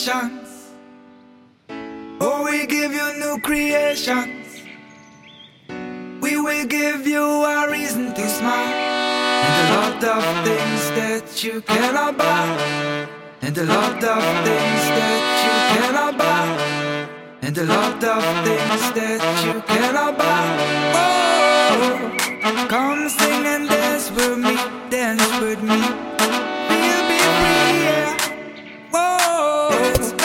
creations. Oh, we give you new creations. We will give you a reason to smile. And a lot of things that you cannot buy. And a lot of things that you cannot buy. And a lot of things that you cannot buy. Oh, come sing and dance with me, dance with me. love.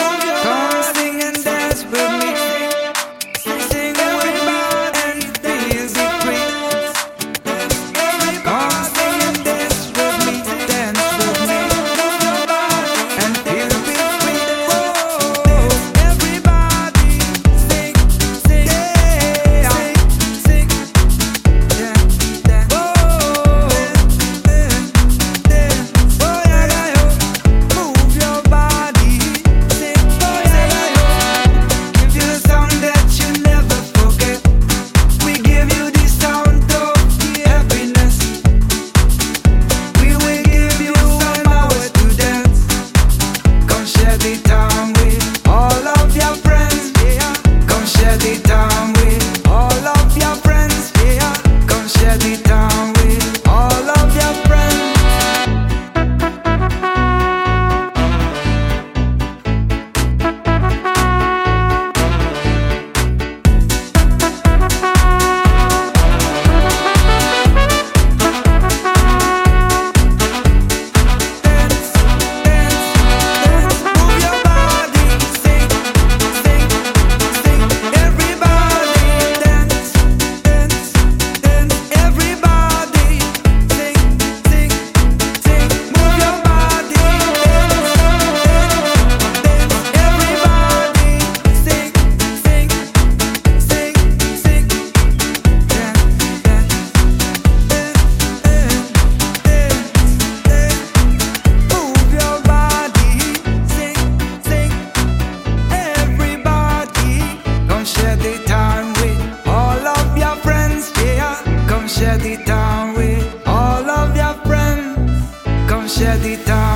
些地道。